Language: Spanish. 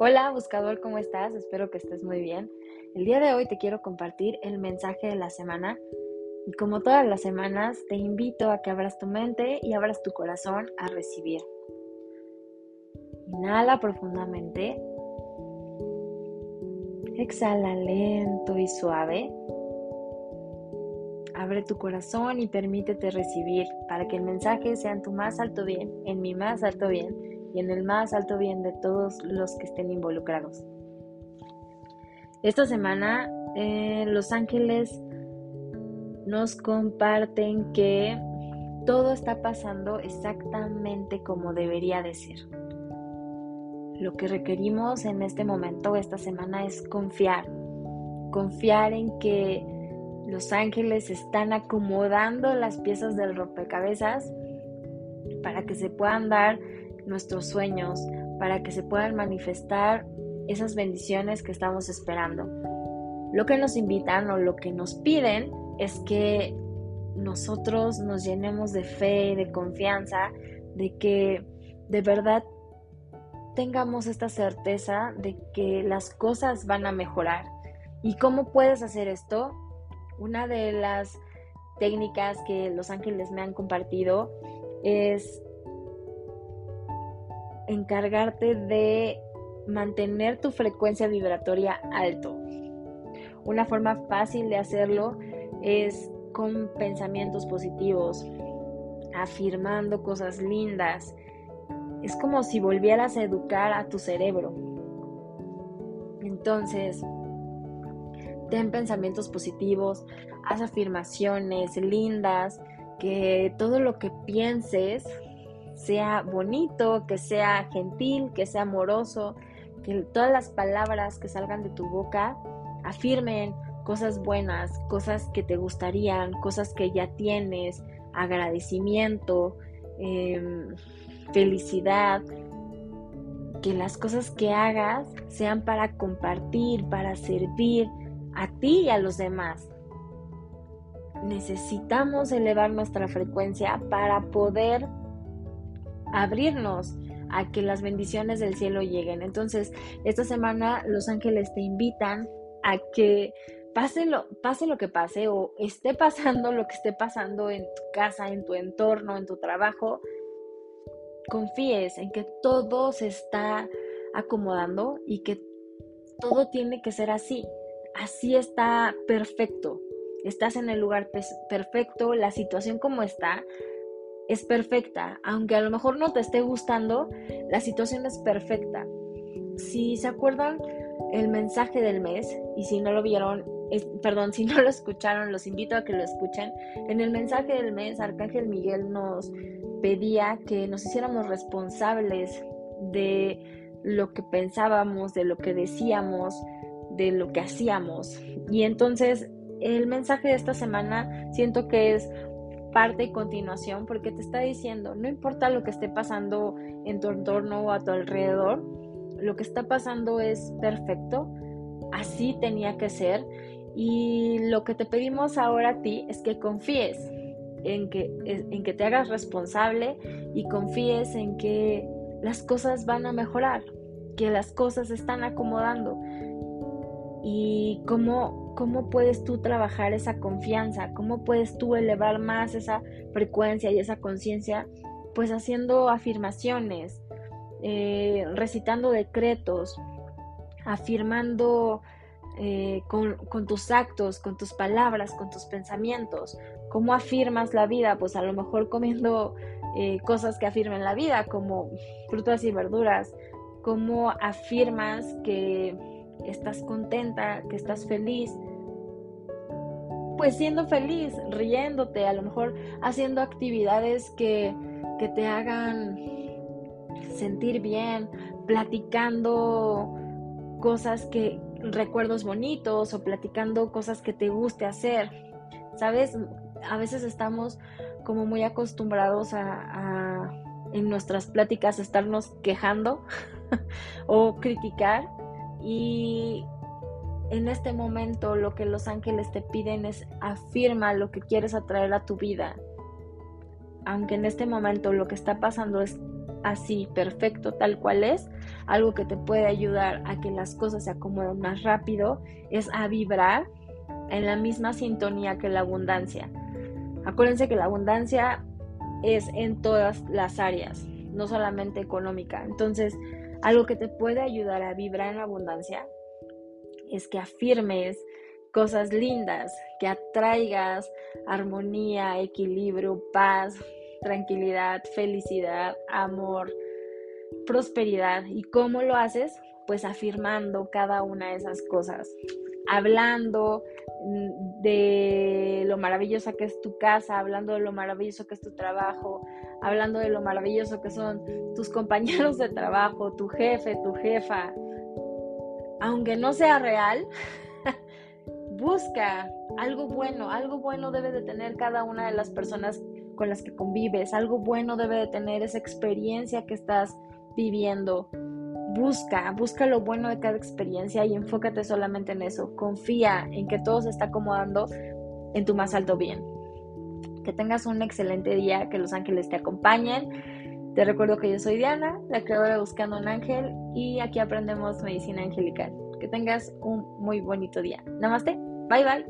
Hola buscador, ¿cómo estás? Espero que estés muy bien. El día de hoy te quiero compartir el mensaje de la semana y como todas las semanas te invito a que abras tu mente y abras tu corazón a recibir. Inhala profundamente. Exhala lento y suave. Abre tu corazón y permítete recibir para que el mensaje sea en tu más alto bien, en mi más alto bien y en el más alto bien de todos los que estén involucrados. Esta semana eh, Los Ángeles nos comparten que todo está pasando exactamente como debería de ser. Lo que requerimos en este momento, esta semana, es confiar. Confiar en que los ángeles están acomodando las piezas del rompecabezas para que se puedan dar nuestros sueños, para que se puedan manifestar esas bendiciones que estamos esperando. Lo que nos invitan o lo que nos piden es que nosotros nos llenemos de fe y de confianza, de que de verdad tengamos esta certeza de que las cosas van a mejorar. ¿Y cómo puedes hacer esto? Una de las técnicas que los ángeles me han compartido es encargarte de mantener tu frecuencia vibratoria alto. Una forma fácil de hacerlo es con pensamientos positivos, afirmando cosas lindas. Es como si volvieras a educar a tu cerebro. Entonces, ten pensamientos positivos, haz afirmaciones lindas, que todo lo que pienses sea bonito, que sea gentil, que sea amoroso, que todas las palabras que salgan de tu boca afirmen cosas buenas, cosas que te gustarían, cosas que ya tienes, agradecimiento, em, felicidad, que las cosas que hagas sean para compartir, para servir a ti y a los demás. Necesitamos elevar nuestra frecuencia para poder abrirnos a que las bendiciones del cielo lleguen. Entonces, esta semana los ángeles te invitan a que pase lo, pase lo que pase o esté pasando lo que esté pasando en tu casa, en tu entorno, en tu trabajo, confíes en que todo se está acomodando y que todo tiene que ser así. Así está perfecto. Estás en el lugar perfecto, la situación como está, es perfecta. Aunque a lo mejor no te esté gustando, la situación es perfecta. Si se acuerdan el mensaje del mes y si no lo vieron, perdón, si no lo escucharon, los invito a que lo escuchen. En el mensaje del mes, Arcángel Miguel nos pedía que nos hiciéramos responsables de lo que pensábamos, de lo que decíamos, de lo que hacíamos. Y entonces el mensaje de esta semana siento que es parte y continuación porque te está diciendo, no importa lo que esté pasando en tu entorno o a tu alrededor, lo que está pasando es perfecto, así tenía que ser y lo que te pedimos ahora a ti es que confíes en que, en que te hagas responsable y confíes en que las cosas van a mejorar, que las cosas se están acomodando y cómo ¿cómo puedes tú trabajar esa confianza? ¿Cómo puedes tú elevar más esa frecuencia y esa conciencia? Pues haciendo afirmaciones, eh, recitando decretos, afirmando eh, con, tus actos, con tus palabras, con tus pensamientos. ¿Cómo afirmas la vida? Pues a lo mejor comiendo eh, cosas que afirmen la vida, como frutas y verduras. ¿Cómo afirmas que estás contenta, que estás feliz, pues siendo feliz, riéndote, a lo mejor haciendo actividades que, que te hagan sentir bien, platicando cosas que, recuerdos bonitos o platicando cosas que te guste hacer. ¿Sabes? A veces estamos como muy acostumbrados a, a en nuestras pláticas estarnos quejando o criticar y en este momento lo que los ángeles te piden es afirma lo que quieres atraer a tu vida. Aunque en este momento lo que está pasando es así, perfecto, tal cual es, algo que te puede ayudar a que las cosas se acomoden más rápido, es a vibrar en la misma sintonía que la abundancia. Acuérdense que la abundancia es en todas las áreas, no solamente económica. Entonces, algo que te puede ayudar a vibrar en abundancia es que afirmes cosas lindas, que atraigas armonía, equilibrio, paz, tranquilidad, felicidad, amor, prosperidad. ¿Y cómo lo haces? Pues afirmando cada una de esas cosas, hablando mm, de lo maravillosa que es tu casa, hablando de lo maravilloso que es tu trabajo, hablando de lo maravilloso que son tus compañeros de trabajo, tu jefe, tu jefa. Aunque no sea real, busca algo bueno, algo bueno debe de tener cada una de las personas con las que convives, algo bueno debe de tener esa experiencia que estás viviendo. Busca, busca lo bueno de cada experiencia y enfócate solamente en eso. Confía en que todo se está acomodando en tu más alto bien. Que tengas un excelente día, que los ángeles te acompañen. Te recuerdo que yo soy Diana, la creadora Buscando un Ángel, y aquí aprendemos medicina angelical. Que tengas un muy bonito día. Namaste. Bye bye.